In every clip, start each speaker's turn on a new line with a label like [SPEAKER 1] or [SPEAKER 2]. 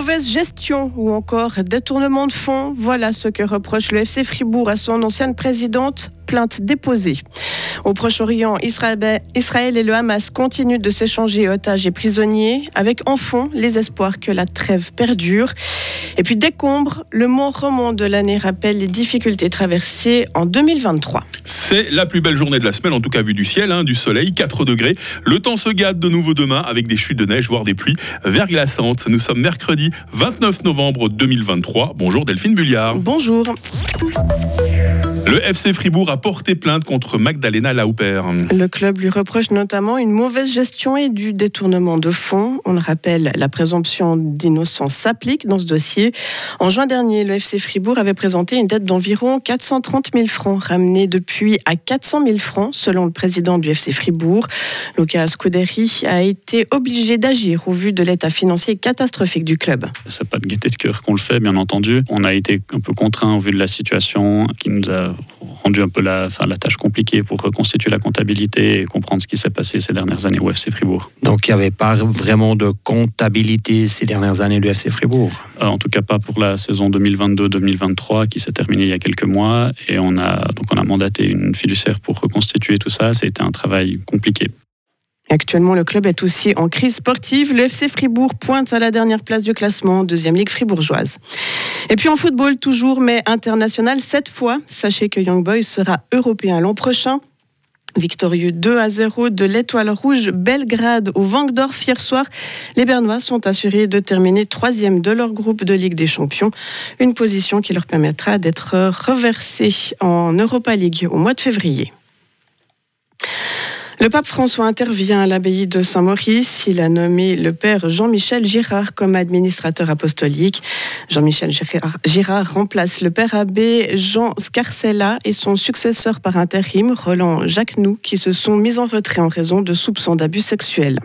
[SPEAKER 1] Mauvaise gestion ou encore détournement de fonds, voilà ce que reproche le FC Fribourg à son ancienne présidente plainte déposée. Au Proche-Orient, Israël et le Hamas continuent de s'échanger otages et prisonniers, avec en fond les espoirs que la trêve perdure. Et puis décombre, le mont roman de l'année rappelle les difficultés traversées en 2023.
[SPEAKER 2] C'est la plus belle journée de la semaine, en tout cas vue du ciel, hein, du soleil, 4 degrés. Le temps se gâte de nouveau demain avec des chutes de neige, voire des pluies verglaçantes. Nous sommes mercredi 29 novembre 2023. Bonjour Delphine Bulliard.
[SPEAKER 1] Bonjour.
[SPEAKER 2] Le FC Fribourg a porté plainte contre Magdalena Lauper.
[SPEAKER 1] Le club lui reproche notamment une mauvaise gestion et du détournement de fonds. On le rappelle, la présomption d'innocence s'applique dans ce dossier. En juin dernier, le FC Fribourg avait présenté une dette d'environ 430 000 francs, ramenée depuis à 400 000 francs, selon le président du FC Fribourg. Lucas Scuderi a été obligé d'agir au vu de l'état financier catastrophique du club.
[SPEAKER 3] C'est pas de gaieté de cœur qu'on le fait, bien entendu. On a été un peu contraint au vu de la situation qui nous a rendu un peu la, enfin, la tâche compliquée pour reconstituer la comptabilité et comprendre ce qui s'est passé ces dernières années au FC Fribourg.
[SPEAKER 4] Donc il n'y avait pas vraiment de comptabilité ces dernières années du FC Fribourg?
[SPEAKER 3] Euh, En tout cas pas pour la saison 2022-2023 qui s'est terminée il y a quelques mois et on a, donc on a mandaté une fiduciaire pour reconstituer tout ça. C'était un travail compliqué.
[SPEAKER 1] Actuellement, le club est aussi en crise sportive. Le FC Fribourg pointe à la dernière place du classement, deuxième ligue fribourgeoise. Et puis en football, toujours, mais international cette fois. Sachez que Young Boys sera européen l'an prochain. Victorieux 2 à 0 de l'Étoile Rouge Belgrade au Vangdorf hier soir, les Bernois sont assurés de terminer troisième de leur groupe de Ligue des Champions, une position qui leur permettra d'être reversés en Europa League au mois de février. Le pape François intervient à l'abbaye de Saint-Maurice. Il a nommé le père Jean-Michel Girard comme administrateur apostolique. Jean-Michel Girard remplace le père abbé Jean Scarcella et son successeur par intérim, Roland Jacquenoux, qui se sont mis en retrait en raison de soupçons d'abus sexuels.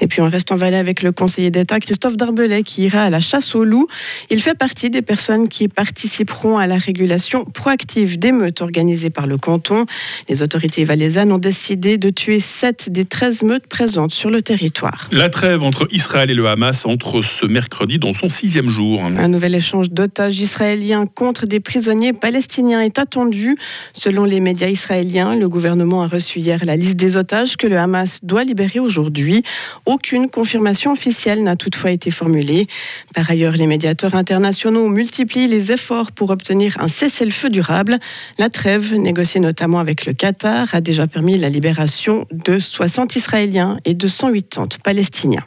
[SPEAKER 1] Et puis on reste en Valais avec le conseiller d'État Christophe Darbelay qui ira à la chasse aux loups. Il fait partie des personnes qui participeront à la régulation proactive des meutes organisées par le canton. Les autorités valaisannes ont décidé de tuer 7 des 13 meutes présentes sur le territoire.
[SPEAKER 2] La trêve entre Israël et le Hamas entre ce mercredi dans son sixième jour.
[SPEAKER 1] Un nouvel échange d'otages israéliens contre des prisonniers palestiniens est attendu. Selon les médias israéliens, le gouvernement a reçu hier la liste des otages que le Hamas doit libérer aujourd'hui. Aucune confirmation officielle n'a toutefois été formulée. Par ailleurs, les médiateurs internationaux multiplient les efforts pour obtenir un cessez-le-feu durable. La trêve, négociée notamment avec le Qatar, a déjà permis la libération de 60 Israéliens et de 180 Palestiniens.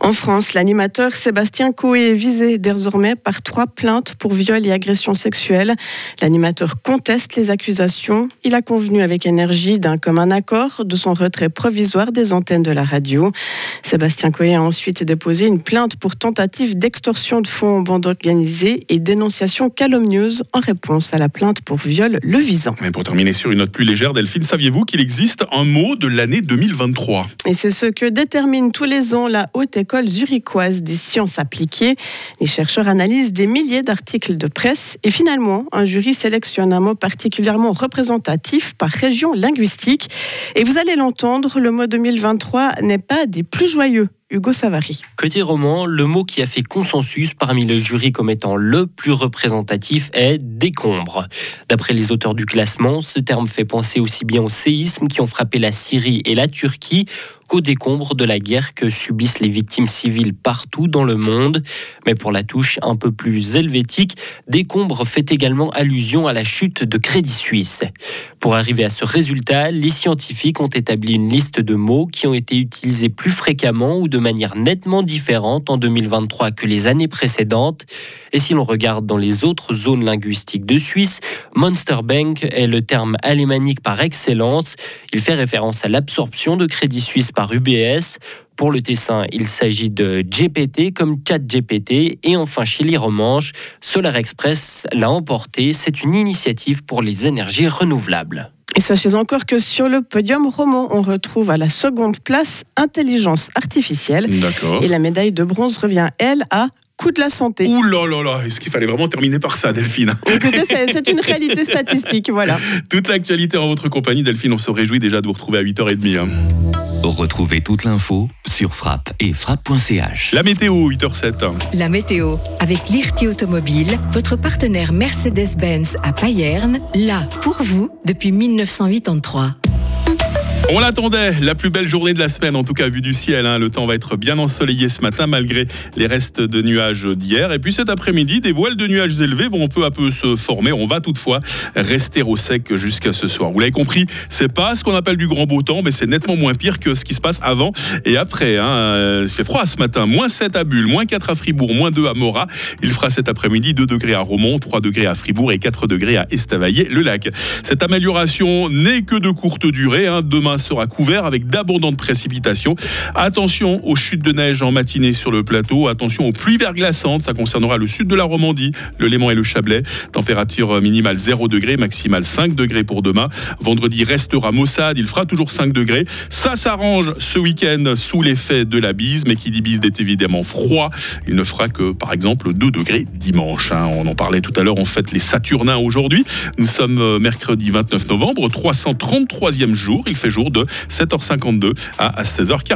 [SPEAKER 1] En France, l'animateur Sébastien Coé est visé désormais par trois plaintes pour viol et agression sexuelle. L'animateur conteste les accusations. Il a convenu avec énergie d'un commun accord de son retrait provisoire des antennes de la radio. Sébastien Coé a ensuite déposé une plainte pour tentative d'extorsion de fonds en bande organisée et dénonciation calomnieuse en réponse à la plainte pour viol le visant.
[SPEAKER 2] Mais pour terminer sur une note plus légère, Delphine, saviez-vous qu'il existe un mot de l'année 2023
[SPEAKER 1] Et c'est ce que détermine tous les ans la Haute École zurichoise des sciences appliquées. Les chercheurs analysent des milliers d'articles de presse et finalement, un jury sélectionne un mot particulièrement représentatif par région linguistique. Et vous allez l'entendre, le mot 2023 n'est pas des plus joyeux. Hugo Savary.
[SPEAKER 5] Côté roman, le mot qui a fait consensus parmi le jury comme étant le plus représentatif est décombre. D'après les auteurs du classement, ce terme fait penser aussi bien aux séismes qui ont frappé la Syrie et la Turquie qu'aux décombres de la guerre que subissent les victimes civiles partout dans le monde. Mais pour la touche un peu plus helvétique, décombre fait également allusion à la chute de Crédit Suisse. Pour arriver à ce résultat, les scientifiques ont établi une liste de mots qui ont été utilisés plus fréquemment ou de manière nettement différente en 2023 que les années précédentes. Et si l'on regarde dans les autres zones linguistiques de Suisse, Monster Bank est le terme alémanique par excellence. Il fait référence à l'absorption de Crédit Suisse par UBS. Pour le Tessin, il s'agit de GPT comme ChatGPT. Et enfin, chez les Romanches, Solar Express l'a emporté. C'est une initiative pour les énergies renouvelables.
[SPEAKER 1] Et sachez encore que sur le podium roman, on retrouve à la seconde place intelligence artificielle.
[SPEAKER 2] D'accord.
[SPEAKER 1] Et la médaille de bronze revient, elle, à coût de la santé.
[SPEAKER 2] Ouh là là là, est-ce qu'il fallait vraiment terminer par ça, Delphine?
[SPEAKER 1] Écoutez, c'est une réalité statistique, voilà.
[SPEAKER 2] Toute l'actualité en votre compagnie, Delphine, on se réjouit déjà de vous retrouver à 8h30.
[SPEAKER 6] Retrouvez toute l'info sur frappe et frappe.ch.
[SPEAKER 2] La météo, 8h07.
[SPEAKER 7] La météo, avec l'IRT Automobile, votre partenaire Mercedes-Benz à Payerne, là pour vous depuis 1983.
[SPEAKER 2] On l'attendait, la plus belle journée de la semaine, en tout cas vu du ciel. Hein. Le temps va être bien ensoleillé ce matin malgré les restes de nuages d'hier. Et puis cet après-midi, des voiles de nuages élevés vont peu à peu se former. On va toutefois rester au sec jusqu'à ce soir. Vous l'avez compris, c'est pas ce qu'on appelle du grand beau temps, mais c'est nettement moins pire que ce qui se passe avant et après. Hein. Il fait froid ce matin, moins 7 à Bulle, moins 4 à Fribourg, moins 2 à Morat. Il fera cet après-midi 2 degrés à Romont, 3 degrés à Fribourg et 4 degrés à Estavayer-le-Lac. Cette amélioration n'est que de courte durée. Hein. Demain sera couvert avec d'abondantes précipitations. Attention aux chutes de neige en matinée sur le plateau. Attention aux pluies verglaçantes. Ça concernera le sud de la Romandie, le Léman et le Chablais. Température minimale 0 degré, maximale 5 degrés pour demain. Vendredi restera maussade. Il fera toujours 5 degrés. Ça s'arrange ce week-end sous l'effet de la bise. Mais qui dit bise est évidemment froid. Il ne fera que, par exemple, 2 degrés dimanche. Hein. On en parlait tout à l'heure. On fête les Saturnins aujourd'hui. Nous sommes euh, mercredi 29 novembre, 333e jour. Il fait de 7h52 à 16h40.